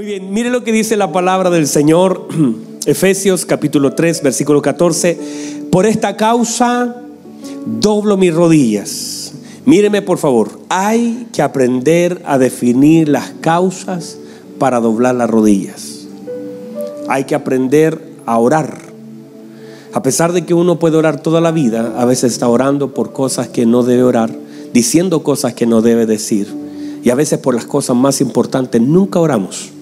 Muy bien, mire lo que dice la palabra del Señor, Efesios capítulo 3, versículo 14. Por esta causa doblo mis rodillas. Míreme por favor, hay que aprender a definir las causas para doblar las rodillas. Hay que aprender a orar. A pesar de que uno puede orar toda la vida, a veces está orando por cosas que no debe orar, diciendo cosas que no debe decir. Y a veces por las cosas más importantes nunca oramos.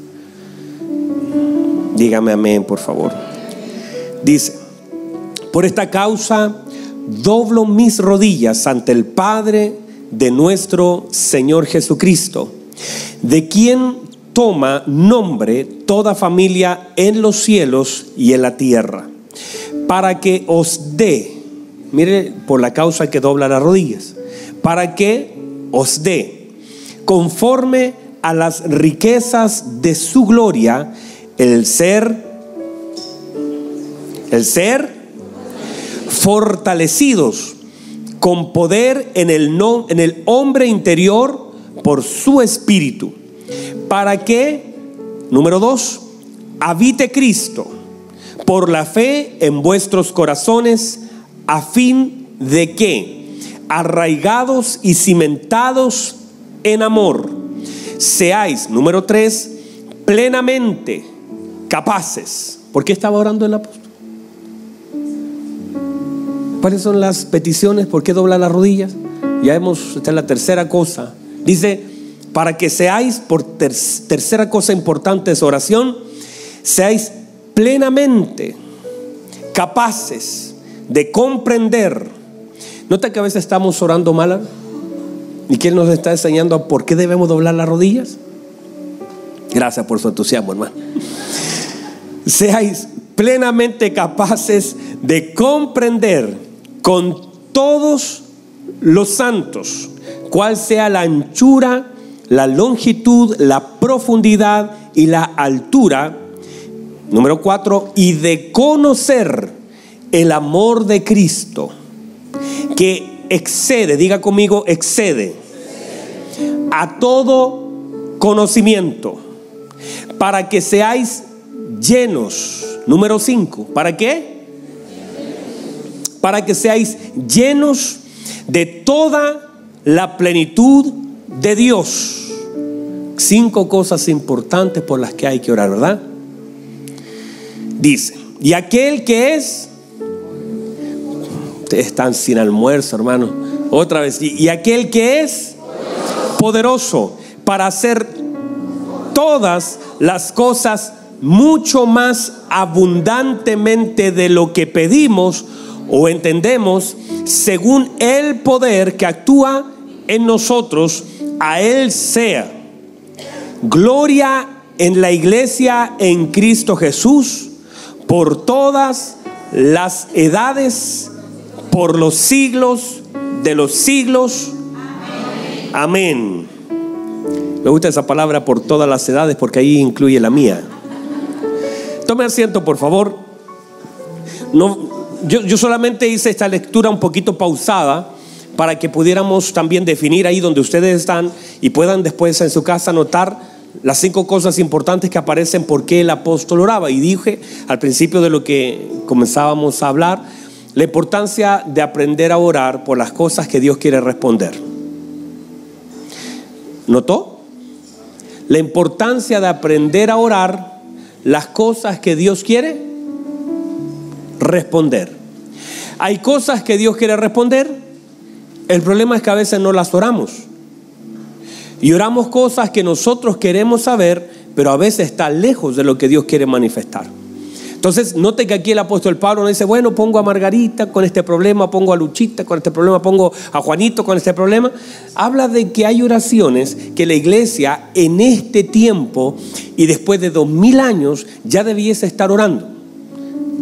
Dígame amén, por favor. Dice, por esta causa doblo mis rodillas ante el Padre de nuestro Señor Jesucristo, de quien toma nombre toda familia en los cielos y en la tierra, para que os dé, mire por la causa que dobla las rodillas, para que os dé, conforme a las riquezas de su gloria, el ser, el ser fortalecidos con poder en el, no, en el hombre interior por su espíritu, para que, número dos, habite Cristo por la fe en vuestros corazones, a fin de que, arraigados y cimentados en amor, seáis, número tres, plenamente capaces. ¿Por qué estaba orando el apóstol? ¿Cuáles son las peticiones? ¿Por qué dobla las rodillas? Ya hemos, esta es la tercera cosa. Dice, para que seáis, por tercera cosa importante es oración, seáis plenamente capaces de comprender. Nota que a veces estamos orando mal. ¿Y quién nos está enseñando por qué debemos doblar las rodillas? Gracias por su entusiasmo, hermano. Seáis plenamente capaces de comprender con todos los santos, cuál sea la anchura, la longitud, la profundidad y la altura. Número cuatro, y de conocer el amor de Cristo, que excede, diga conmigo, excede a todo conocimiento, para que seáis llenos. Número cinco, ¿para qué? para que seáis llenos de toda la plenitud de Dios. Cinco cosas importantes por las que hay que orar, ¿verdad? Dice, y aquel que es, ustedes están sin almuerzo, hermano, otra vez, y, aquel que es poderoso para hacer todas las cosas mucho más abundantemente de lo que pedimos o entendemos según el poder que actúa en nosotros, a Él sea. Gloria en la iglesia en Cristo Jesús por todas las edades, por los siglos de los siglos. Amén. Me gusta esa palabra por todas las edades porque ahí incluye la mía. Tome asiento, por favor. No, yo, solamente hice esta lectura un poquito pausada para que pudiéramos también definir ahí donde ustedes están y puedan después en su casa notar las cinco cosas importantes que aparecen por qué el apóstol oraba. Y dije al principio de lo que comenzábamos a hablar, la importancia de aprender a orar por las cosas que Dios quiere responder. ¿Notó? La importancia de aprender a orar las cosas que Dios quiere responder. Hay cosas que Dios quiere responder, el problema es que a veces no las oramos. Y oramos cosas que nosotros queremos saber, pero a veces está lejos de lo que Dios quiere manifestar. Entonces, note que aquí el apóstol Pablo no dice, bueno, pongo a Margarita con este problema, pongo a Luchita con este problema, pongo a Juanito con este problema. Habla de que hay oraciones que la iglesia en este tiempo y después de dos mil años ya debiese estar orando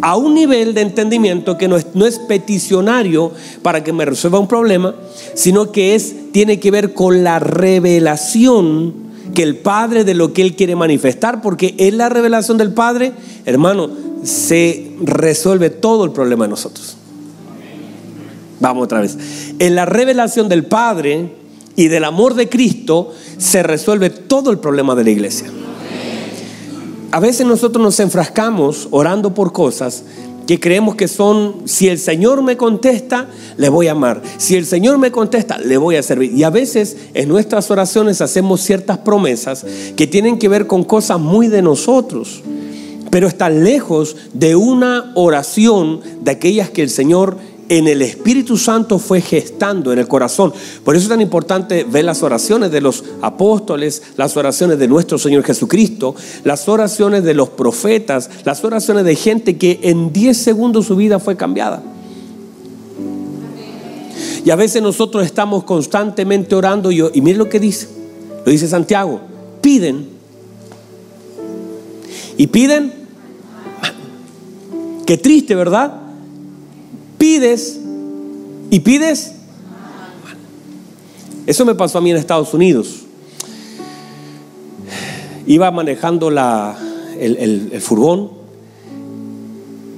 a un nivel de entendimiento que no es, no es, peticionario para que me resuelva un problema, sino que es, tiene que ver con la revelación que el Padre de lo que Él quiere manifestar, porque en la revelación del Padre, hermano, se resuelve todo el problema de nosotros. Vamos otra vez. En la revelación del Padre y del amor de Cristo se resuelve todo el problema de la iglesia. a veces nosotros nos enfrascamos orando por cosas que creemos que son, si el Señor me contesta, le voy a amar. Si el Señor me contesta, le voy a servir. Y a veces en nuestras oraciones hacemos ciertas promesas que tienen que ver con cosas muy de nosotros, pero están lejos de una oración de aquellas que el Señor en el Espíritu Santo fue gestando en el corazón. Por eso es tan importante ver las oraciones de los apóstoles, las oraciones de nuestro Señor Jesucristo, las oraciones de los profetas, las oraciones de gente que en 10 segundos su vida fue cambiada. Y a veces nosotros estamos constantemente orando y, y miren lo que dice, lo dice Santiago, piden. Y piden, qué triste, ¿verdad? pides y pides. Eso me pasó a mí en Estados Unidos. Iba manejando la, el, furgón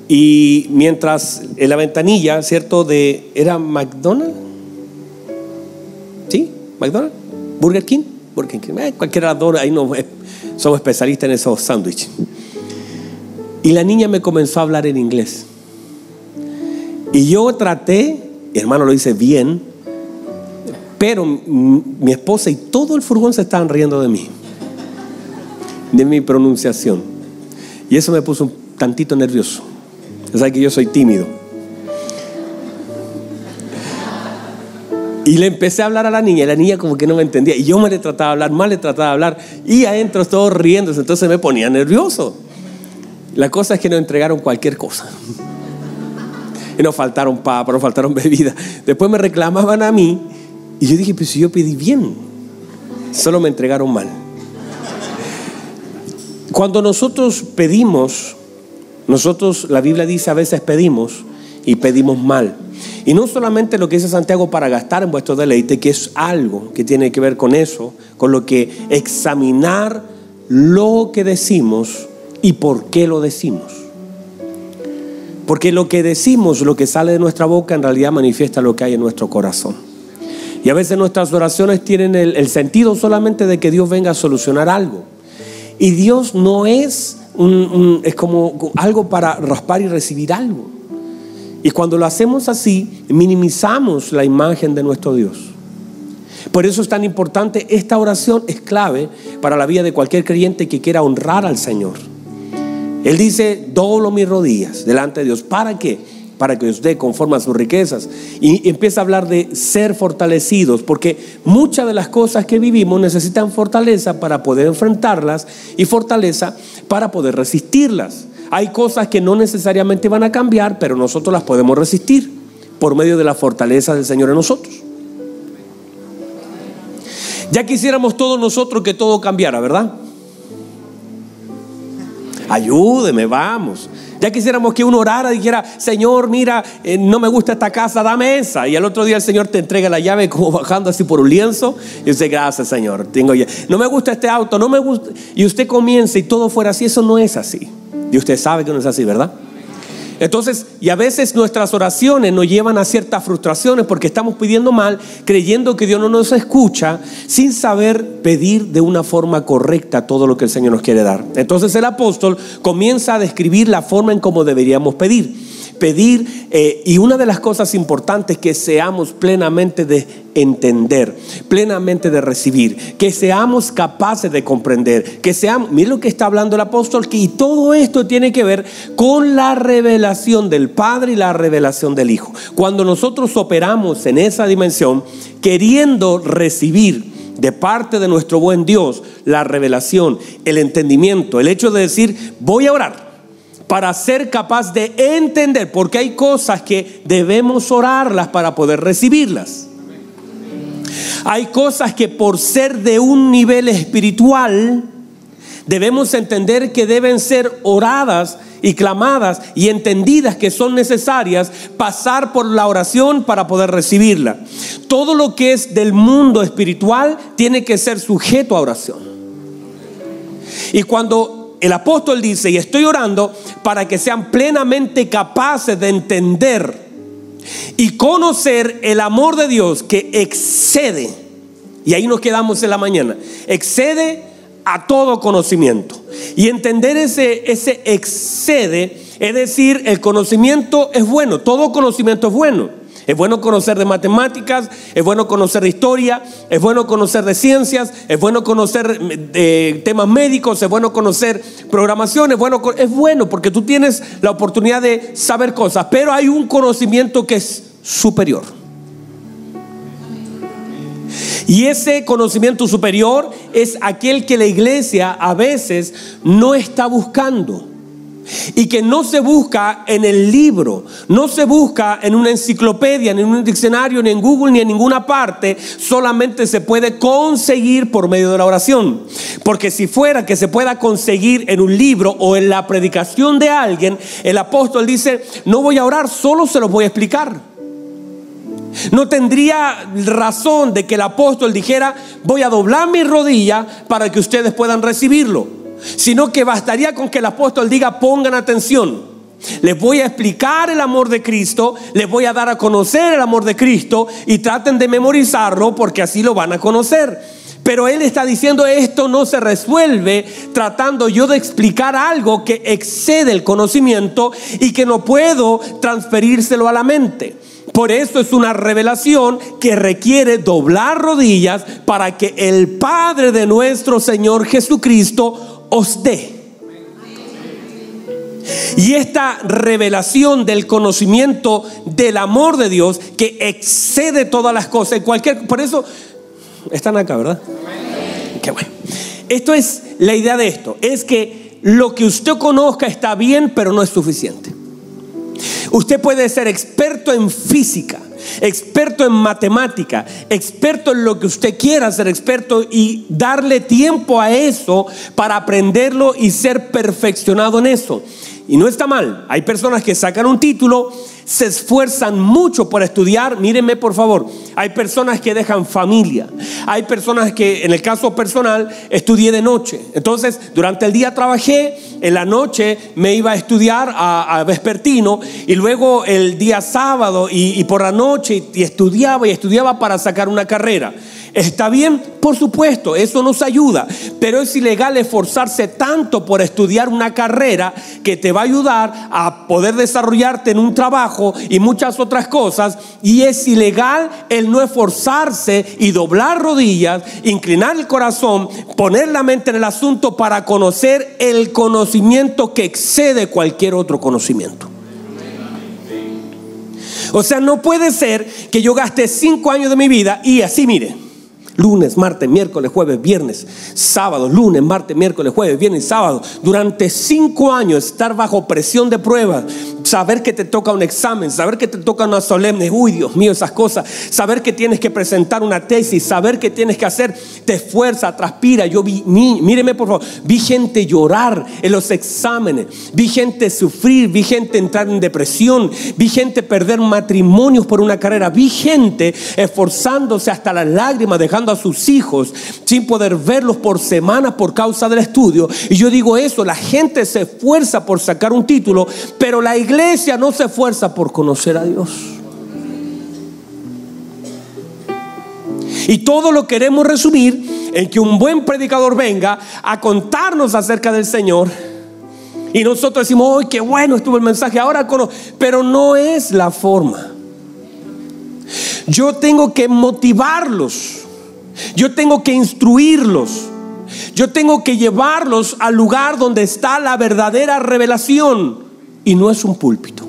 y mientras en la ventanilla, ¿cierto? De, ¿Era McDonald's? ¿Sí? ¿McDonald's? ¿Burger King? King. Eh, cualquiera de ahí no, eh, somos especialistas en esos sándwiches. Y la niña me comenzó a hablar en inglés. Y yo traté, hermano lo hice bien, pero mi esposa y todo el furgón se estaban riendo de mí, de mi pronunciación. Y eso me puso un tantito nervioso. Es que yo soy tímido. Y le empecé a hablar a la niña, y la niña como que no me entendía. Y yo me le trataba de hablar, mal le trataba de hablar. Y adentro todos riéndose, entonces me ponía nervioso. La cosa es que nos entregaron cualquier cosa y nos faltaron papas, nos faltaron bebidas. Después me reclamaban a mí y yo dije, pues si yo pedí bien, solo me entregaron mal. Cuando nosotros pedimos, nosotros, la Biblia dice a veces pedimos y pedimos mal. Y no solamente lo que dice Santiago para gastar en vuestro deleite, que es algo que tiene que ver con eso, con lo que examinar lo que decimos y por qué lo decimos. Porque lo que decimos, lo que sale de nuestra boca, en realidad manifiesta lo que hay en nuestro corazón. Y a veces nuestras oraciones tienen el, sentido solamente de que Dios venga a solucionar algo. Y Dios no es, es como algo para raspar y recibir algo. Y cuando lo hacemos así, minimizamos la imagen de nuestro Dios. Por eso es tan importante, esta oración es clave para la vida de cualquier creyente que quiera honrar al Señor. Él dice, doblo mis rodillas delante de Dios. ¿Para qué? Para que os dé conforme a sus riquezas. Y empieza a hablar de ser fortalecidos, porque muchas de las cosas que vivimos necesitan fortaleza para poder enfrentarlas y fortaleza para poder resistirlas. Hay cosas que no necesariamente van a cambiar, pero nosotros las podemos resistir por medio de la fortaleza del Señor en nosotros. Ya quisiéramos todos nosotros que todo cambiara, ¿verdad? ayúdeme, vamos. Ya quisiéramos que uno orara y dijera, Señor, mira, eh, no me gusta esta casa, dame esa. Y al otro día el Señor te entrega la llave como bajando así por un lienzo. Y usted, gracias, Señor, tengo ya. No me gusta este auto, no me gusta. Y usted comienza y todo fuera así. Eso no es así. Y usted sabe que no es así, ¿verdad? Entonces, y a veces nuestras oraciones nos llevan a ciertas frustraciones porque estamos pidiendo mal, creyendo que Dios no nos escucha, sin saber pedir de una forma correcta todo lo que el Señor nos quiere dar. Entonces el apóstol comienza a describir la forma en cómo deberíamos pedir pedir eh, y una de las cosas importantes que seamos plenamente de entender, plenamente de recibir, que seamos capaces de comprender, que seamos, mire lo que está hablando el apóstol, que y todo esto tiene que ver con la revelación del Padre y la revelación del Hijo. Cuando nosotros operamos en esa dimensión, queriendo recibir de parte de nuestro buen Dios la revelación, el entendimiento, el hecho de decir, voy a orar para ser capaz de entender, porque hay cosas que debemos orarlas para poder recibirlas. Hay cosas que por ser de un nivel espiritual, debemos entender que deben ser oradas y clamadas y entendidas que son necesarias pasar por la oración para poder recibirla. Todo lo que es del mundo espiritual tiene que ser sujeto a oración. Y cuando el apóstol dice, y estoy orando para que sean plenamente capaces de entender y conocer el amor de Dios que excede, y ahí nos quedamos en la mañana, excede a todo conocimiento. Y entender ese, ese excede, es decir, el conocimiento es bueno, todo conocimiento es bueno. Es bueno conocer de matemáticas, es bueno conocer de historia, es bueno conocer de ciencias, es bueno conocer de temas médicos, es bueno conocer programación, bueno, es bueno porque tú tienes la oportunidad de saber cosas, pero hay un conocimiento que es superior. Y ese conocimiento superior es aquel que la iglesia a veces no está buscando y que no se busca en el libro, no se busca en una enciclopedia, ni en un diccionario, ni en Google, ni en ninguna parte, solamente se puede conseguir por medio de la oración. Porque si fuera que se pueda conseguir en un libro o en la predicación de alguien, el apóstol dice, no voy a orar, solo se los voy a explicar. No tendría razón de que el apóstol dijera, voy a doblar mi rodilla para que ustedes puedan recibirlo sino que bastaría con que el apóstol diga, pongan atención. Les voy a explicar el amor de Cristo, les voy a dar a conocer el amor de Cristo y traten de memorizarlo porque así lo van a conocer. Pero él está diciendo esto no se resuelve tratando yo de explicar algo que excede el conocimiento y que no puedo transferírselo a la mente. Por eso es una revelación que requiere doblar rodillas para que el Padre de nuestro Señor Jesucristo os dé. Y esta revelación del conocimiento del amor de Dios que excede todas las cosas, cualquier, por eso están acá, ¿verdad? Qué bueno. Esto es la idea de esto, es que lo que usted conozca está bien, pero no es suficiente. Usted puede ser experto en física, experto en matemática, experto en lo que usted quiera ser experto y darle tiempo a eso para aprenderlo y ser perfeccionado en eso. Y no está mal. Hay personas que sacan un título se esfuerzan mucho por estudiar. Mírenme por favor, hay personas que dejan familia, hay personas que en el caso personal estudié de noche. Entonces, durante el día trabajé, en la noche me iba a estudiar a, vespertino y luego el día sábado y, por la noche y estudiaba y estudiaba para sacar una carrera. ¿Está bien? Por supuesto, eso nos ayuda, pero es ilegal esforzarse tanto por estudiar una carrera que te va a ayudar a poder desarrollarte en un trabajo y muchas otras cosas, y es ilegal el no esforzarse y doblar rodillas, inclinar el corazón, poner la mente en el asunto para conocer el conocimiento que excede cualquier otro conocimiento. O sea, no puede ser que yo gaste cinco años de mi vida y así, mire, lunes, martes, miércoles, jueves, viernes, sábado, lunes, martes, miércoles, jueves, viernes, sábado. Durante cinco años estar bajo presión de prueba, saber que te toca un examen, saber que te toca una solemne, uy Dios mío, esas cosas, saber que tienes que presentar una tesis, saber que tienes que hacer, te esfuerza, transpira. Yo vi, míreme por favor, vi gente llorar en los exámenes, vi gente sufrir, vi gente entrar en depresión, vi gente perder matrimonios por una carrera, vi gente esforzándose hasta las lágrimas, dejando a sus hijos sin poder verlos por semanas por causa del estudio. Y yo digo eso, la gente se esfuerza por sacar un título, pero la iglesia no se esfuerza por conocer a Dios. Y todo lo queremos resumir en que un buen predicador venga a contarnos acerca del Señor. Y nosotros decimos, ¡ay, qué bueno estuvo el mensaje! Ahora conozco. Pero no es la forma. Yo tengo que motivarlos. Yo tengo que instruirlos. Yo tengo que llevarlos al lugar donde está la verdadera revelación. Y no es un púlpito.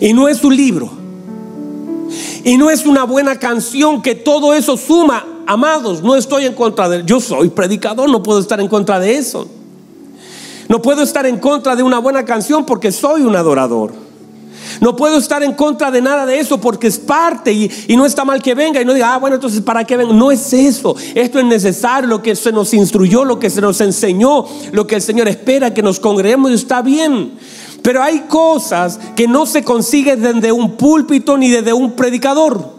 Y no es un libro. Y no es una buena canción que todo eso suma. Amados, no estoy en contra de... Yo soy predicador, no puedo estar en contra de eso. No puedo estar en contra de una buena canción porque soy un adorador. No puedo estar en contra de nada de eso porque es parte y, no está mal que venga y no diga, ah, bueno, entonces ¿para qué venga? No es eso. Esto es necesario, lo que se nos instruyó, lo que se nos enseñó, lo que el Señor espera que nos congreguemos está bien. Pero hay cosas que no se consiguen desde un púlpito ni desde un predicador.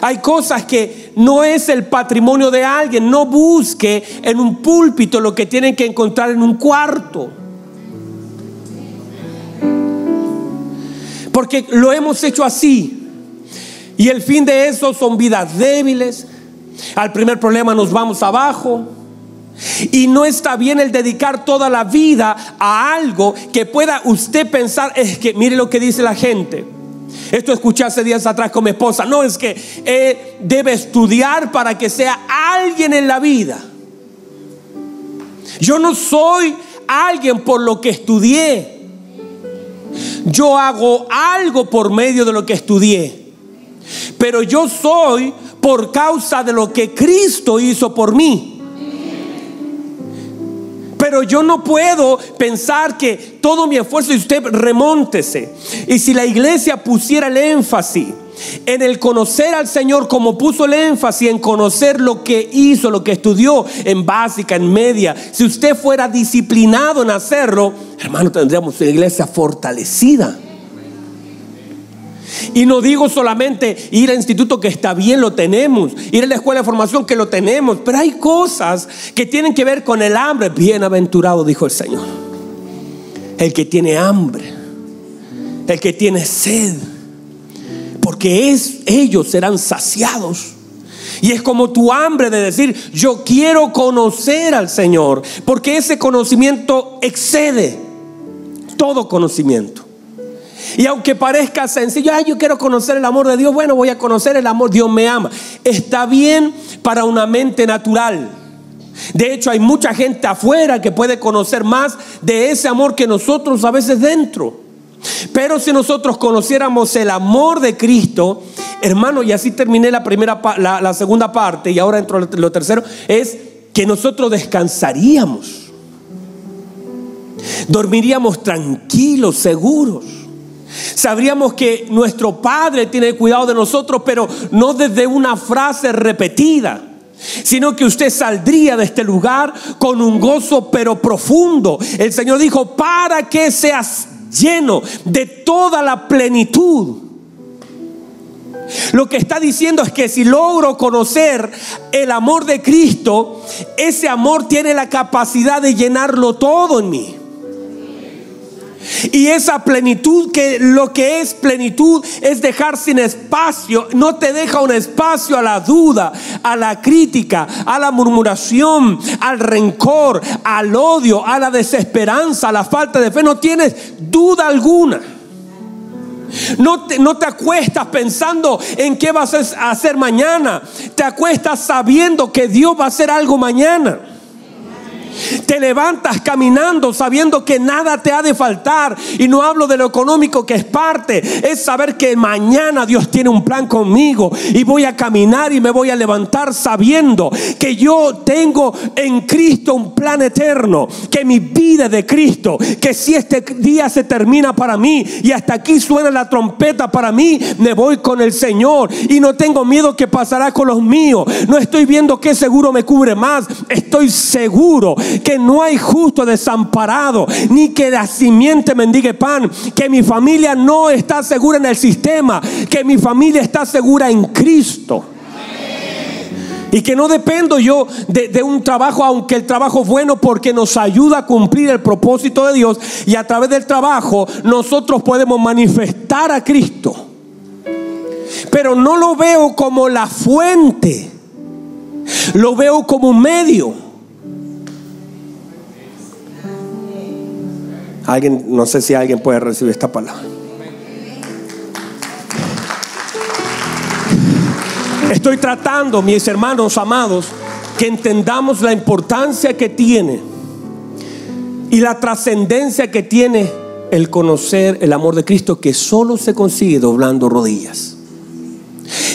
Hay cosas que no es el patrimonio de alguien. No busque en un púlpito lo que tienen que encontrar en un cuarto. Porque lo hemos hecho así. Y el fin de eso son vidas débiles, Al primer problema nos vamos abajo. Y no está bien el dedicar toda la vida a algo que pueda usted pensar, es que mire lo que dice la gente. Esto escuché hace días atrás con mi esposa. No, es que eh, debe estudiar para que sea alguien en la vida. Yo no soy alguien por lo que estudié. Yo hago algo por medio de lo que estudié. Pero yo soy por causa de lo que Cristo hizo por mí. Pero yo no puedo pensar que todo mi esfuerzo y usted remóntese. Y si la iglesia pusiera el énfasis en el conocer al Señor como puso el énfasis en conocer lo que hizo, lo que estudió en básica, en media, si usted fuera disciplinado en hacerlo, hermano, tendríamos una iglesia fortalecida. Y no digo solamente ir al instituto que está bien, lo tenemos, ir a la escuela de formación que lo tenemos, pero hay cosas que tienen que ver con el hambre. Bienaventurado, dijo el Señor. El que tiene hambre, el que tiene sed, porque es, ellos serán saciados. Y es como tu hambre de decir, yo quiero conocer al Señor, porque ese conocimiento excede todo conocimiento. Y aunque parezca sencillo, ay, yo quiero conocer el amor de Dios, bueno, voy a conocer el amor, Dios me ama. Está bien para una mente natural. De hecho, hay mucha gente afuera que puede conocer más de ese amor que nosotros a veces dentro. Pero si nosotros conociéramos el amor de Cristo, hermano, y así terminé la primera la, segunda parte y ahora entro lo tercero, es que nosotros descansaríamos. Dormiríamos tranquilos, seguros. Sabríamos que nuestro Padre tiene cuidado de nosotros, pero no desde una frase repetida, sino que usted saldría de este lugar con un gozo pero profundo. El Señor dijo, para que seas lleno de toda la plenitud. Lo que está diciendo es que si logro conocer el amor de Cristo, ese amor tiene la capacidad de llenarlo todo en mí. Y esa plenitud, que lo que es plenitud es dejar sin espacio, no te deja un espacio a la duda, a la crítica, a la murmuración, al rencor, al odio, a la desesperanza, a la falta de fe. No tienes duda alguna. No te, no te, acuestas pensando en qué vas a hacer mañana. Te acuestas sabiendo que Dios va a hacer algo mañana. Te levantas caminando sabiendo que nada te ha de faltar. Y no hablo de lo económico que es parte. Es saber que mañana Dios tiene un plan conmigo. Y voy a caminar y me voy a levantar sabiendo que yo tengo en Cristo un plan eterno. Que mi vida es de Cristo. Que si este día se termina para mí y hasta aquí suena la trompeta para mí, me voy con el Señor. Y no tengo miedo que pasará con los míos. No estoy viendo qué seguro me cubre más. Estoy seguro que no hay justo desamparado, ni que la simiente mendigue pan, que mi familia no está segura en el sistema, que mi familia está segura en Cristo. Y que no dependo yo de, de, un trabajo, aunque el trabajo es bueno porque nos ayuda a cumplir el propósito de Dios. Y a través del trabajo nosotros podemos manifestar a Cristo. Pero no lo veo como la fuente. Lo veo como un medio. Alguien, no sé si alguien puede recibir esta palabra. Estoy tratando, mis hermanos amados, que entendamos la importancia que tiene y la trascendencia que tiene el conocer el amor de Cristo que solo se consigue doblando rodillas.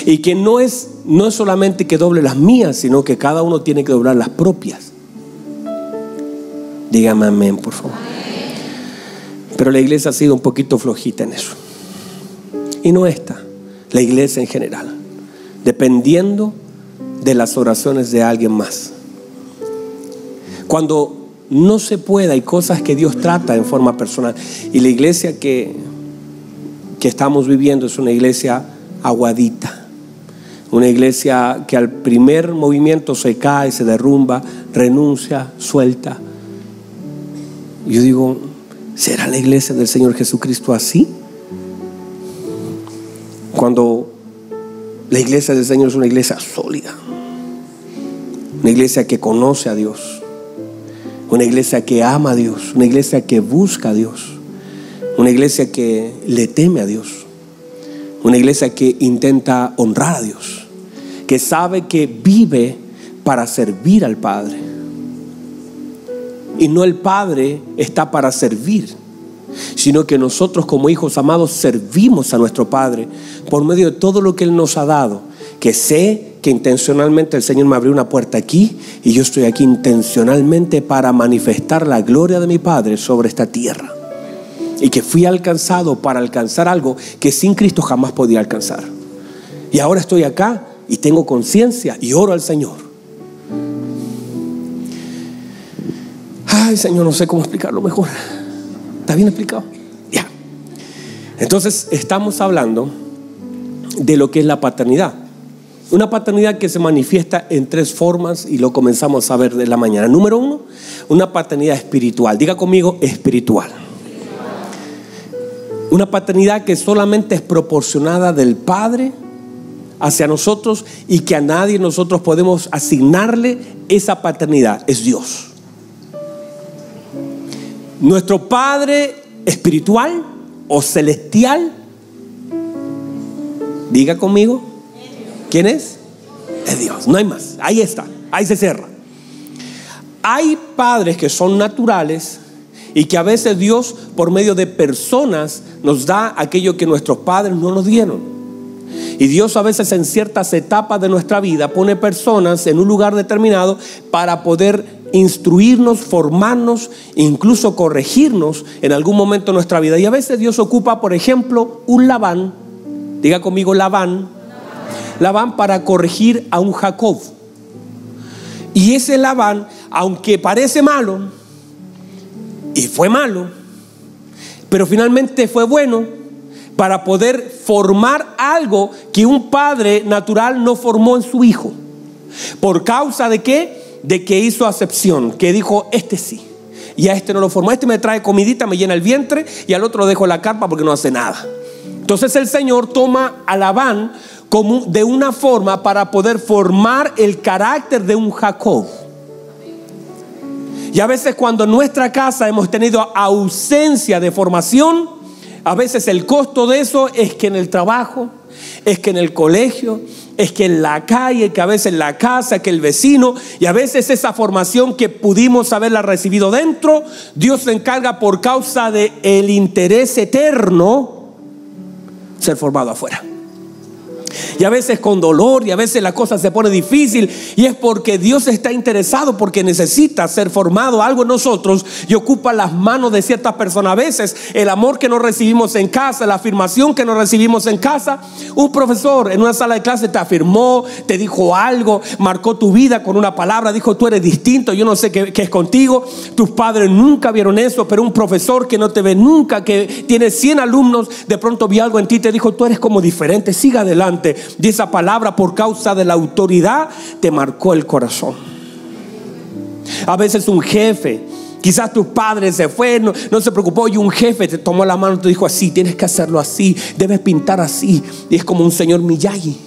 Y que no es, no es solamente que doble las mías, sino que cada uno tiene que doblar las propias. Dígame amén, por favor. Pero la iglesia ha sido un poquito flojita en eso. Y no está, la iglesia en general, dependiendo de las oraciones de alguien más. Cuando no se puede, hay cosas que Dios trata en forma personal. Y la iglesia que, que estamos viviendo es una iglesia aguadita. Una iglesia que al primer movimiento se cae, se derrumba, renuncia, suelta. Yo digo, ¿Será la iglesia del Señor Jesucristo así? Cuando la iglesia del Señor es una iglesia sólida, Una iglesia que conoce a Dios. Una iglesia que ama a Dios. Una iglesia que busca a Dios. Una iglesia que le teme a Dios. Una iglesia que intenta honrar a Dios. Que sabe que vive para servir al Padre. Y no el Padre está para servir, sino que nosotros como hijos amados servimos a nuestro Padre por medio de todo lo que Él nos ha dado. Que sé que intencionalmente el Señor me abrió una puerta aquí y yo estoy aquí intencionalmente para manifestar la gloria de mi Padre sobre esta tierra. Y que fui alcanzado para alcanzar algo que sin Cristo jamás podía alcanzar. Y ahora estoy acá y tengo conciencia y oro al Señor Señor, no sé cómo explicarlo mejor. ¿Está bien explicado? Ya. Entonces, estamos hablando de lo que es la paternidad. Una paternidad que se manifiesta en tres formas y lo comenzamos a ver de la mañana. Número uno, una paternidad espiritual. Diga conmigo, espiritual. Una paternidad que solamente es proporcionada del Padre hacia nosotros y que a nadie nosotros podemos asignarle esa paternidad. Es Dios. Nuestro Padre espiritual o celestial, diga conmigo, ¿quién es? Es Dios, no hay más, ahí está, ahí se cierra. Hay padres que son naturales y que a veces Dios por medio de personas nos da aquello que nuestros padres no nos dieron. Y Dios a veces en ciertas etapas de nuestra vida pone personas en un lugar determinado para poder instruirnos, formarnos, incluso corregirnos en algún momento de nuestra vida. Y a veces Dios ocupa, por ejemplo, un Labán, diga conmigo Labán, Labán para corregir a un Jacob. Y ese Labán, aunque parece malo, y fue malo, pero finalmente fue bueno para poder formar algo que un padre natural no formó en su hijo. ¿Por causa de qué? De que hizo acepción, que dijo, este sí. Y a este no lo formó. Este me trae comidita, me llena el vientre y al otro dejo la carpa porque no hace nada. Entonces el Señor toma a Labán como de una forma para poder formar el carácter de un Jacob. Y a veces cuando en nuestra casa hemos tenido ausencia de formación, a veces el costo de eso es que en el trabajo, es que en el colegio, es que en la calle, que a veces en la casa, que el vecino, y a veces esa formación que pudimos haberla recibido dentro, Dios se encarga por causa de el interés eterno ser formado afuera y a veces con dolor y a veces la cosa se pone difícil y es porque Dios está interesado porque necesita ser formado algo en nosotros y ocupa las manos de ciertas personas. A veces el amor que nos recibimos en casa, la afirmación que nos recibimos en casa, un profesor en una sala de clase te afirmó, te dijo algo, marcó tu vida con una palabra, dijo tú eres distinto, yo no sé qué, es contigo, tus padres nunca vieron eso, pero un profesor que no te ve nunca, que tiene 100 alumnos, de pronto vio algo en ti, te dijo tú eres como diferente, siga adelante. Y esa palabra por causa de la autoridad te marcó el corazón. A veces un jefe, quizás tu padre se fue, no, se preocupó y un jefe te tomó la mano y te dijo así, tienes que hacerlo así, debes pintar así. Y es como un señor Miyagi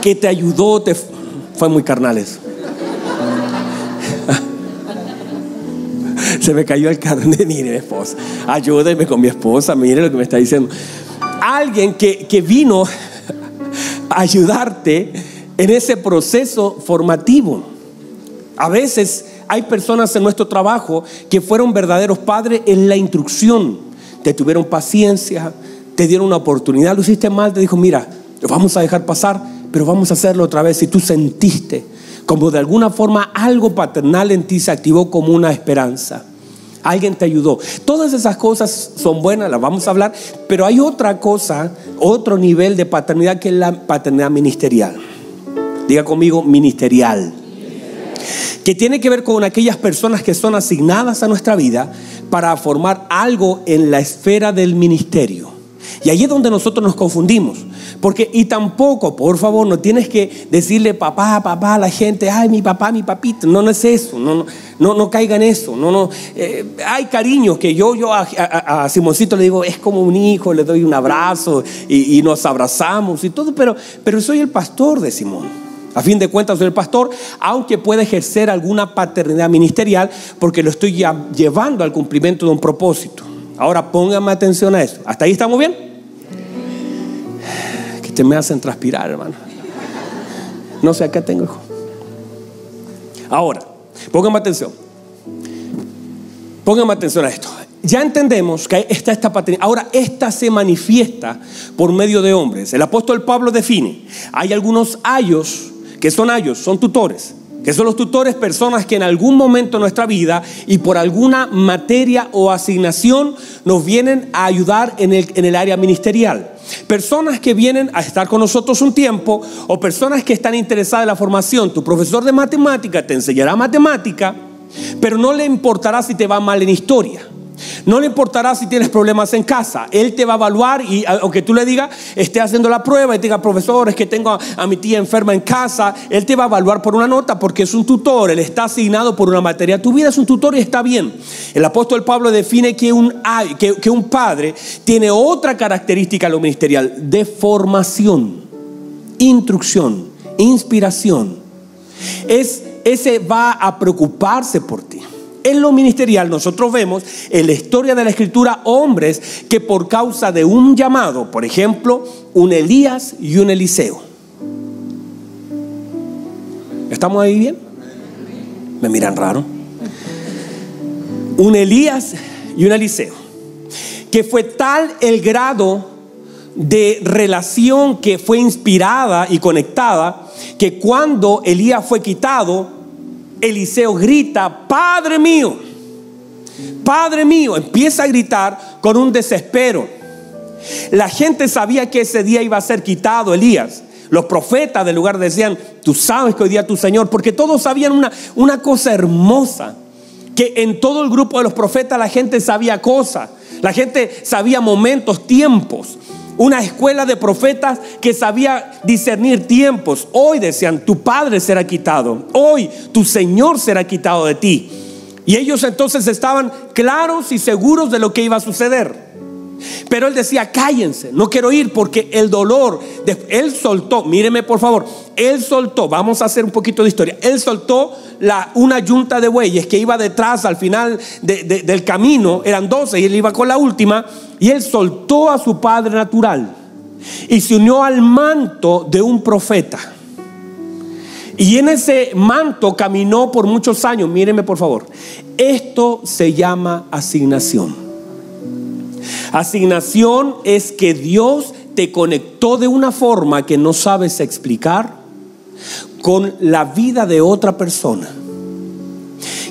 que te ayudó, te fue muy carnales. Se me cayó el carnet, mire mi esposa. Ayúdeme con mi esposa, mire lo que me está diciendo alguien que, vino a ayudarte en ese proceso formativo. A veces hay personas en nuestro trabajo que fueron verdaderos padres en la instrucción. Te tuvieron paciencia, te dieron una oportunidad, lo hiciste mal, te dijo, mira, lo vamos a dejar pasar, pero vamos a hacerlo otra vez. Si tú sentiste como de alguna forma algo paternal en ti se activó como una esperanza. Alguien te ayudó. Todas esas cosas son buenas, las vamos a hablar, pero hay otra cosa, otro nivel de paternidad que es la paternidad ministerial. Diga conmigo, ministerial. Que tiene que ver con aquellas personas que son asignadas a nuestra vida para formar algo en la esfera del ministerio. Y ahí es donde nosotros nos confundimos. Porque, y tampoco, por favor, no tienes que decirle papá, papá a la gente, ay, mi papá, mi papito. No, no es eso. No, no, no, caiga en eso. No, no. Eh, hay cariño que yo, yo a, Simoncito le digo, es como un hijo, le doy un abrazo y, nos abrazamos y todo, pero, pero soy el pastor de Simón. A fin de cuentas, soy el pastor, aunque puede ejercer alguna paternidad ministerial porque lo estoy llevando al cumplimiento de un propósito. Ahora pónganme atención a eso. ¿Hasta ahí estamos bien? Que te me hacen transpirar, hermano. No sé, acá tengo. Ahora, pónganme atención. Pónganme atención a esto. Ya entendemos que está esta paternidad. Ahora, esta se manifiesta por medio de hombres. El apóstol Pablo define, hay algunos ayos, que son ayos, son tutores, que son los tutores personas que en algún momento de nuestra vida y por alguna materia o asignación nos vienen a ayudar en el, en el área ministerial. Personas que vienen a estar con nosotros un tiempo o personas que están interesadas en la formación. Tu profesor de matemática te enseñará matemática pero no le importará si te va mal en historia. No le importará si tienes problemas en casa. Él te va a evaluar y aunque tú le digas, esté haciendo la prueba y te diga, que tengo a, mi tía enferma en casa, él te va a evaluar por una nota porque es un tutor, él está asignado por una materia. Tu vida es un tutor y está bien. El apóstol Pablo define que un, que un padre tiene otra característica en lo ministerial, de formación, instrucción, inspiración. Es ese va a preocuparse por ti. En lo ministerial nosotros vemos en la historia de la escritura hombres que por causa de un llamado, por ejemplo, un Elías y un Eliseo. ¿Estamos ahí bien? Me miran raro. Un Elías y un Eliseo. Que fue tal el grado de relación que fue inspirada y conectada que cuando Elías fue quitado, Eliseo grita, Padre mío, Padre mío, empieza a gritar con un desespero. La gente sabía que ese día iba a ser quitado Elías. Los profetas del lugar decían, tú sabes que hoy día tu Señor, porque todos sabían una, una cosa hermosa, que en todo el grupo de los profetas la gente sabía cosas, la gente sabía momentos, tiempos una escuela de profetas que sabía discernir tiempos. Hoy decían, tu padre será quitado, hoy tu Señor será quitado de ti. Y ellos entonces estaban claros y seguros de lo que iba a suceder. Pero él decía, cállense, no quiero ir porque el dolor, él soltó, míreme por favor, él soltó, vamos a hacer un poquito de historia, él soltó la, una yunta de bueyes que iba detrás al final del camino, eran 12 y él iba con la última, y él soltó a su padre natural y se unió al manto de un profeta. Y en ese manto caminó por muchos años, míreme por favor, esto se llama asignación. Asignación es que Dios te conectó de una forma que no sabes explicar con la vida de otra persona.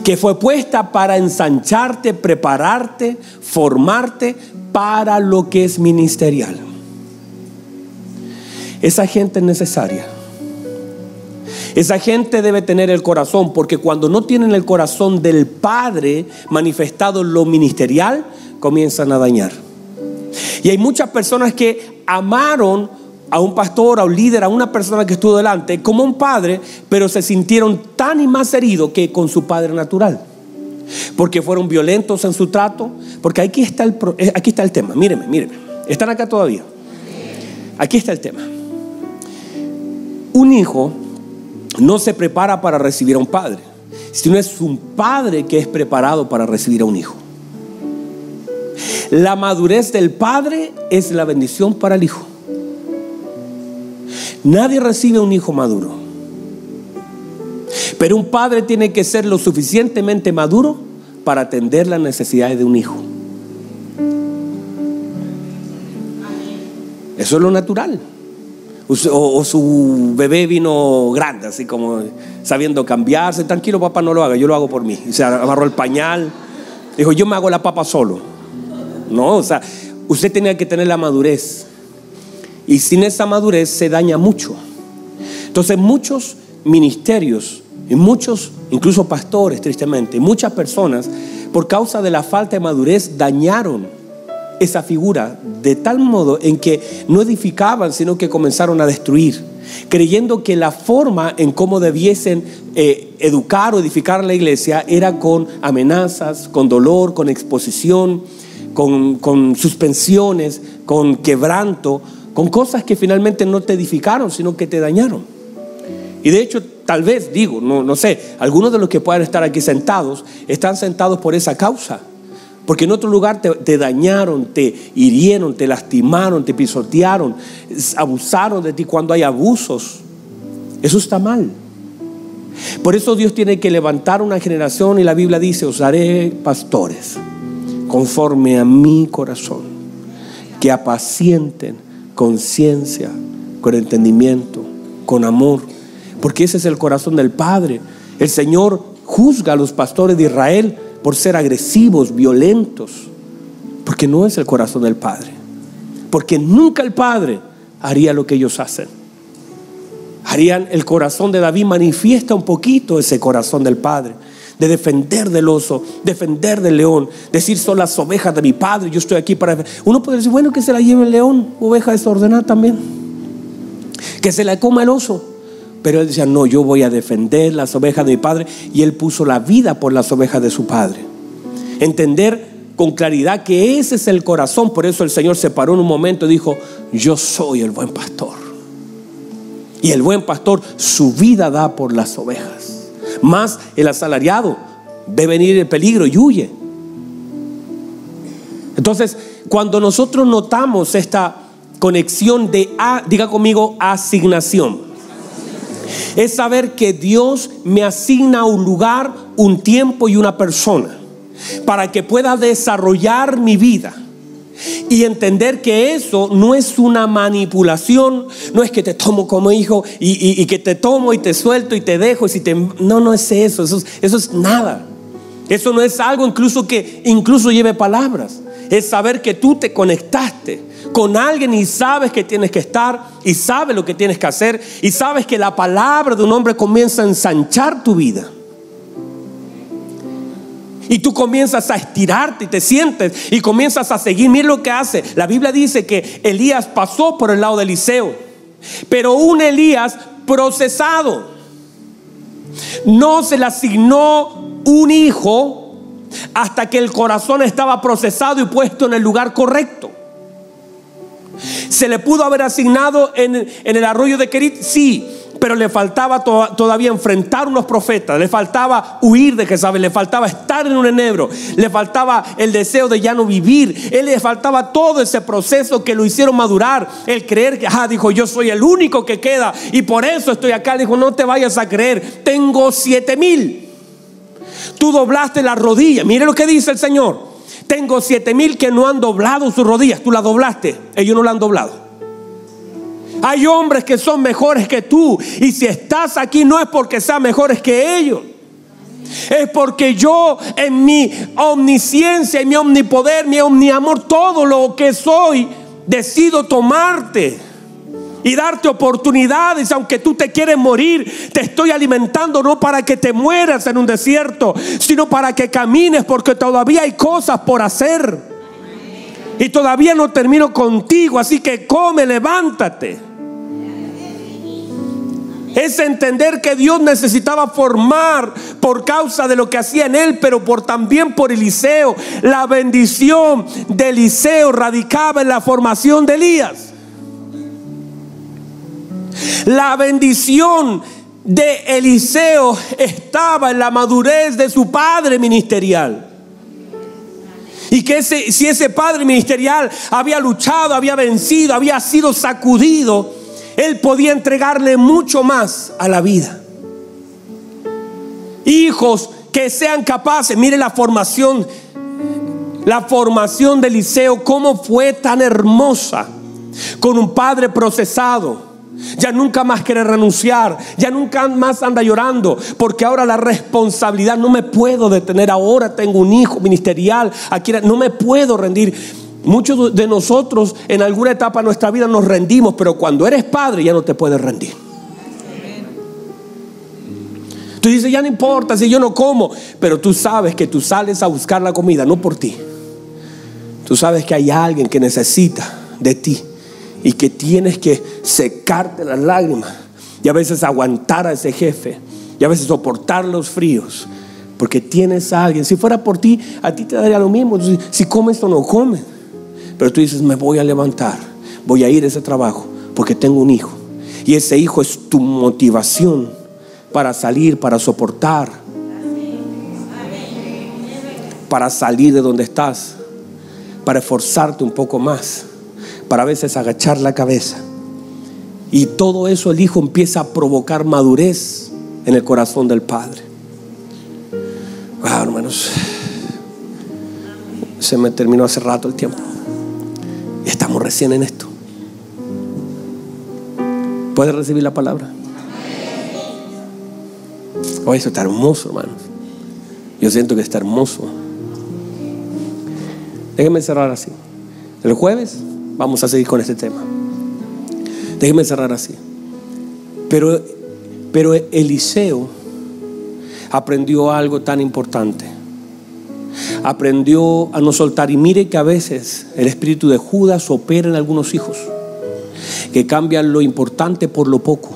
Que fue puesta para ensancharte, prepararte, formarte para lo que es ministerial. Esa gente es necesaria. Esa gente debe tener el corazón, porque cuando no tienen el corazón del Padre manifestado en lo ministerial, comienzan a dañar. Y hay muchas personas que amaron a un pastor, a un líder, a una persona que estuvo delante como un padre, pero se sintieron tan y más heridos que con su padre natural. Porque fueron violentos en su trato. Porque aquí está el, eh, aquí está el tema. Míreme, míreme. Están acá todavía. Aquí está el tema. Un hijo no se prepara para recibir a un padre, sino es un padre que es preparado para recibir a un hijo. La madurez del padre es la bendición para el hijo. Nadie recibe un hijo maduro. Pero un padre tiene que ser lo suficientemente maduro para atender las necesidades de un hijo. Eso es lo natural. O, su bebé vino grande, así como sabiendo cambiarse. Tranquilo, papá, no lo haga, yo lo hago por mí. Y se agarró el pañal. Dijo, yo me hago la papa solo. No, o sea, usted tenía que tener la madurez. Y sin esa madurez se daña mucho. Entonces muchos ministerios y muchos, incluso pastores tristemente, muchas personas, por causa de la falta de madurez, dañaron esa figura de tal modo en que no edificaban, sino que comenzaron a destruir, creyendo que la forma en cómo debiesen eh, educar o edificar la iglesia era con amenazas, con dolor, con exposición con, suspensiones, con quebranto, con cosas que finalmente no te edificaron, sino que te dañaron. Y de hecho, tal vez, digo, no, no sé, algunos de los que puedan estar aquí sentados están sentados por esa causa. Porque en otro lugar te, te, dañaron, te hirieron, te lastimaron, te pisotearon, abusaron de ti cuando hay abusos. Eso está mal. Por eso Dios tiene que levantar una generación y la Biblia dice, os haré pastores conforme a mi corazón, que apacienten con ciencia, con entendimiento, con amor, porque ese es el corazón del Padre. El Señor juzga a los pastores de Israel por ser agresivos, violentos, porque no es el corazón del Padre, porque nunca el Padre haría lo que ellos hacen. Harían el corazón de David manifiesta un poquito ese corazón del Padre de defender del oso, defender del león, decir son las ovejas de mi padre, yo estoy aquí para... Uno puede decir, bueno, que se la lleve el león, oveja desordenada también, que se la coma el oso. Pero él decía, no, yo voy a defender las ovejas de mi padre y él puso la vida por las ovejas de su padre. Entender con claridad que ese es el corazón, por eso el Señor se paró en un momento y dijo, yo soy el buen pastor. Y el buen pastor su vida da por las ovejas. Más el asalariado ve venir el peligro y huye. Entonces, cuando nosotros notamos esta conexión de, a, diga conmigo, asignación, es saber que Dios me asigna un lugar, un tiempo y una persona para que pueda desarrollar mi vida y entender que eso no es una manipulación, no es que te tomo como hijo y, que te tomo y te suelto y te dejo. Y si te, no, no es eso, eso, eso es nada. Eso no es algo incluso que incluso lleve palabras. Es saber que tú te conectaste con alguien y sabes que tienes que estar y sabes lo que tienes que hacer y sabes que la palabra de un hombre comienza a ensanchar tu vida. Y tú comienzas a estirarte y te sientes y comienzas a seguir. Mira lo que hace. La Biblia dice que Elías pasó por el lado de Eliseo. Pero un Elías procesado. No se le asignó un hijo hasta que el corazón estaba procesado y puesto en el lugar correcto. ¿Se le pudo haber asignado en, en el arroyo de Kerit? Sí, pero le faltaba todavía enfrentar unos profetas, le faltaba huir de Jezabel, le faltaba estar en un enebro, le faltaba el deseo de ya no vivir, él le faltaba todo ese proceso que lo hicieron madurar, el creer que, ah, dijo, yo soy el único que queda y por eso estoy acá, dijo, no te vayas a creer, tengo siete mil. Tú doblaste la rodilla, mire lo que dice el Señor, tengo siete mil que no han doblado sus rodillas, tú la doblaste, ellos no la han doblado. Hay hombres que son mejores que tú. Y si estás aquí no es porque sean mejores que ellos. Es porque yo en mi omnisciencia, en mi omnipoder, mi omniamor, todo lo que soy, decido tomarte y darte oportunidades, aunque tú te quieres morir, te estoy alimentando no para que te mueras en un desierto, sino para que camines, porque todavía hay cosas por hacer. Y todavía no termino contigo, así que come, levántate es entender que Dios necesitaba formar por causa de lo que hacía en él, pero por también por Eliseo. La bendición de Eliseo radicaba en la formación de Elías. La bendición de Eliseo estaba en la madurez de su padre ministerial. Y que si ese padre ministerial había luchado, había vencido, había sido sacudido, él podía entregarle mucho más a la vida. Hijos que sean capaces, mire la formación, la formación de Eliseo, cómo fue tan hermosa, con un padre procesado. Ya nunca más quiere renunciar, ya nunca más anda llorando, porque ahora la responsabilidad no me puedo detener. Ahora tengo un hijo ministerial, aquí no me puedo rendir. Muchos de nosotros en alguna etapa de nuestra vida nos rendimos, pero cuando eres padre ya no te puedes rendir. Tú dices, ya no importa si yo no como, pero tú sabes que tú sales a buscar la comida, no por ti. Tú sabes que hay alguien que necesita de ti y que tienes que secarte las lágrimas y a veces aguantar a ese jefe y a veces soportar los fríos porque tienes a alguien. Si fuera por ti, a ti te daría lo mismo. Si comes o no comes. Pero tú dices, me voy a levantar, voy a ir a ese trabajo porque tengo un hijo. Y ese hijo es tu motivación para salir, para soportar, para salir de donde estás, para esforzarte un poco más, para a veces agachar la cabeza. Y todo eso el hijo empieza a provocar madurez en el corazón del padre. Wow, hermanos, se me terminó hace rato el tiempo. Estamos recién en esto. ¿Puedes recibir la palabra? Oh, eso está hermoso, hermanos. Yo siento que está hermoso. Déjenme cerrar así. El jueves vamos a seguir con este tema. Déjenme cerrar así. Pero, pero Eliseo aprendió algo tan importante. Aprendió a no soltar. Y mire que a veces el espíritu de Judas opera en algunos hijos que cambian lo importante por lo poco.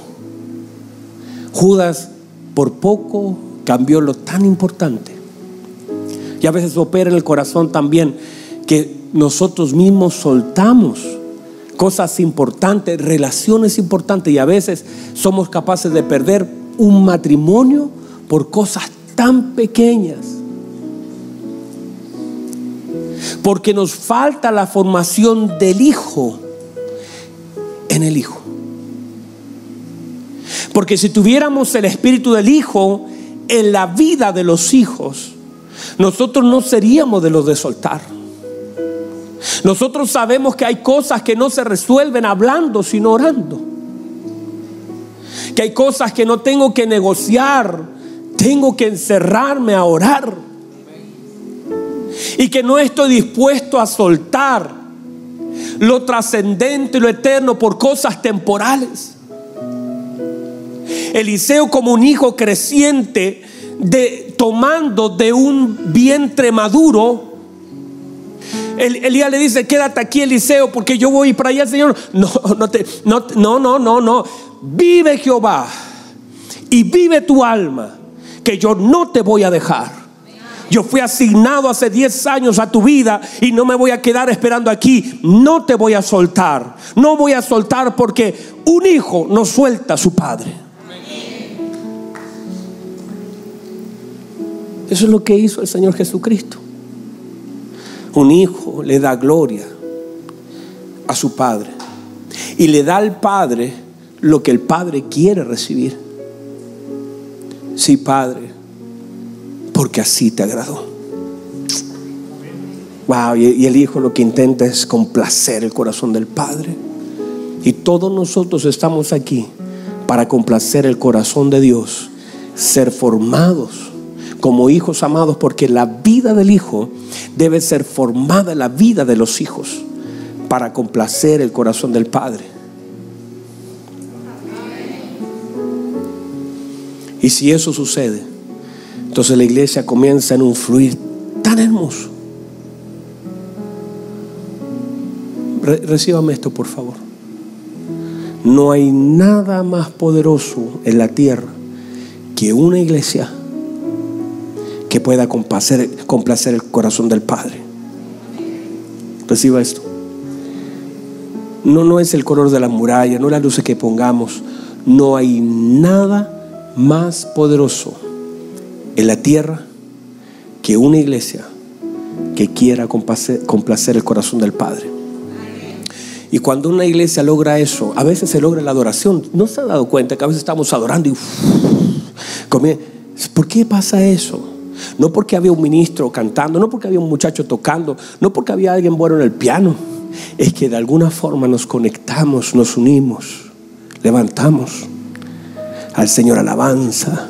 Judas por poco cambió lo tan importante. Y a veces opera en el corazón también que nosotros mismos soltamos cosas importantes, relaciones importantes y a veces somos capaces de perder un matrimonio por cosas tan pequeñas. Porque nos falta la formación del hijo en el hijo. Porque si tuviéramos el espíritu del hijo en la vida de los hijos, nosotros no seríamos de los de soltar. Nosotros sabemos que hay cosas que no se resuelven hablando, sino orando. Que hay cosas que no tengo que negociar, tengo que encerrarme a orar. Y que no estoy dispuesto a soltar lo trascendente y lo eterno por cosas temporales. Eliseo como un hijo creciente tomando de un vientre maduro Elías le dice, quédate aquí Eliseo porque yo voy para allá, Señor. No, no, no, no, no, no. Vive Jehová y vive tu alma, que yo no te voy a dejar. Yo fui asignado hace 10 años a tu vida y no me voy a quedar esperando aquí. No te voy a soltar. No voy a soltar porque un hijo no suelta a su padre. Eso es lo que hizo el Señor Jesucristo. Un hijo le da gloria a su padre y le da al padre lo que el padre quiere recibir. Sí, padre, porque así te agradó. Wow, y el hijo lo que intenta es complacer el corazón del padre. Y todos nosotros estamos aquí para complacer el corazón de Dios, ser formados como hijos amados, porque la vida del hijo debe ser formada la vida de los hijos para complacer el corazón del Padre. Y si eso sucede, entonces la iglesia comienza en un fluir tan hermoso. recíbame esto, por favor. No hay nada más poderoso en la tierra que una iglesia que pueda complacer, complacer el corazón del Padre. Reciba esto. No, no es el color de la muralla, no las luces que pongamos. No hay nada más poderoso en la tierra que una iglesia que quiera complacer, el corazón del Padre. Y cuando una iglesia logra eso, a veces se logra la adoración. ¿No se ha dado cuenta que a veces estamos adorando y... ¿Por qué pasa eso? No porque había un ministro cantando, no porque había un muchacho tocando, no porque había alguien bueno en el piano. Es que de alguna forma nos conectamos, nos unimos, levantamos al Señor alabanza.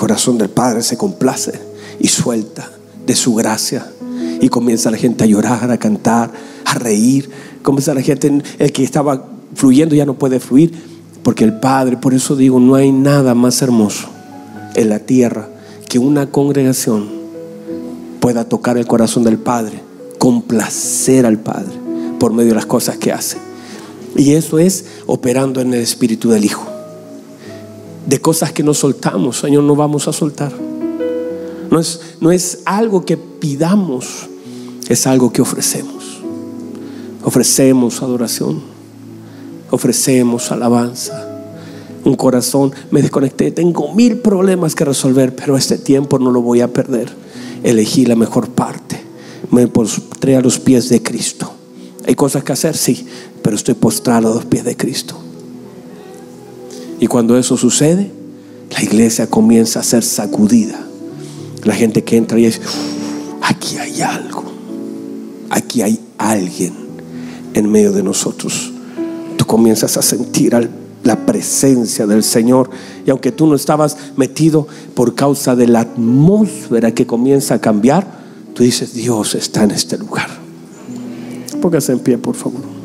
Corazón del Padre se complace y suelta de su gracia. Y comienza la gente a llorar, a cantar, a reír. Comienza la gente, el que estaba fluyendo ya no puede fluir. Porque el Padre, por eso digo, no hay nada más hermoso en la tierra que una congregación pueda tocar el corazón del Padre, complacer al Padre por medio de las cosas que hace. Y eso es operando en el espíritu del Hijo. De cosas que no soltamos, Señor, no vamos a soltar. No es, no es algo que pidamos, es algo que ofrecemos. Ofrecemos adoración, ofrecemos alabanza, un corazón, me desconecté, tengo mil problemas que resolver, pero este tiempo no lo voy a perder. Elegí la mejor parte, me postré a los pies de Cristo. ¿Hay cosas que hacer? Sí, pero estoy postrado a los pies de Cristo. Y cuando eso sucede, la iglesia comienza a ser sacudida. La gente que entra y dice, aquí hay algo, aquí hay alguien en medio de nosotros. Tú comienzas a sentir la presencia del Señor. Y aunque tú no estabas metido por causa de la atmósfera que comienza a cambiar, tú dices, Dios está en este lugar. Póngase en pie, por favor.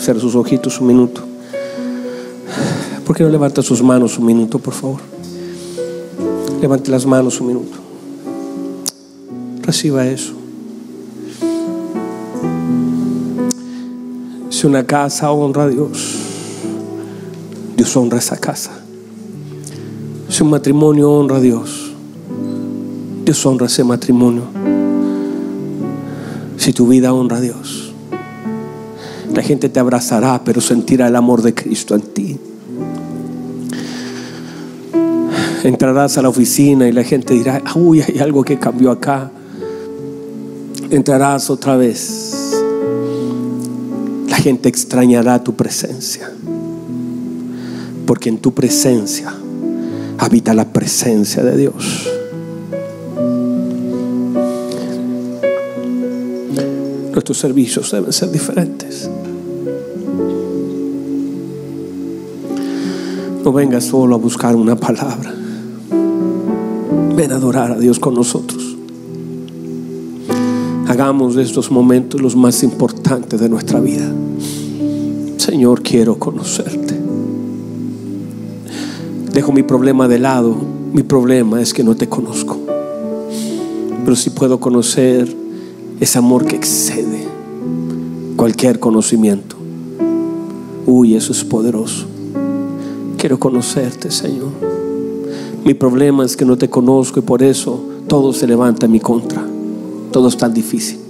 Cierra sus ojitos un minuto. ¿Por qué no levanta sus manos un minuto, por favor? Levante las manos un minuto. Reciba eso. Si una casa honra a Dios, Dios honra esa casa. Si un matrimonio honra a Dios, Dios honra ese matrimonio. Si tu vida honra a Dios, la gente te abrazará, pero sentirá el amor de Cristo en ti. Entrarás a la oficina y la gente dirá, uy, hay algo que cambió acá. Entrarás otra vez gente extrañará tu presencia. Porque en tu presencia habita la presencia de Dios. Nuestros servicios deben ser diferentes. No vengas solo a buscar una palabra. Ven a adorar a Dios con nosotros. Hagamos de estos momentos los más importantes de nuestra vida. Señor, quiero conocerte. Dejo mi problema de lado. Mi problema es que no te conozco. Pero si puedo conocer ese amor que excede cualquier conocimiento. Uy, eso es poderoso. Quiero conocerte, Señor. Mi problema es que no te conozco y por eso todo se levanta en mi contra. Todo es tan difícil.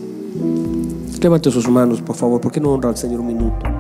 Levante sus manos, por favor. ¿Por qué no honra al Señor un minuto?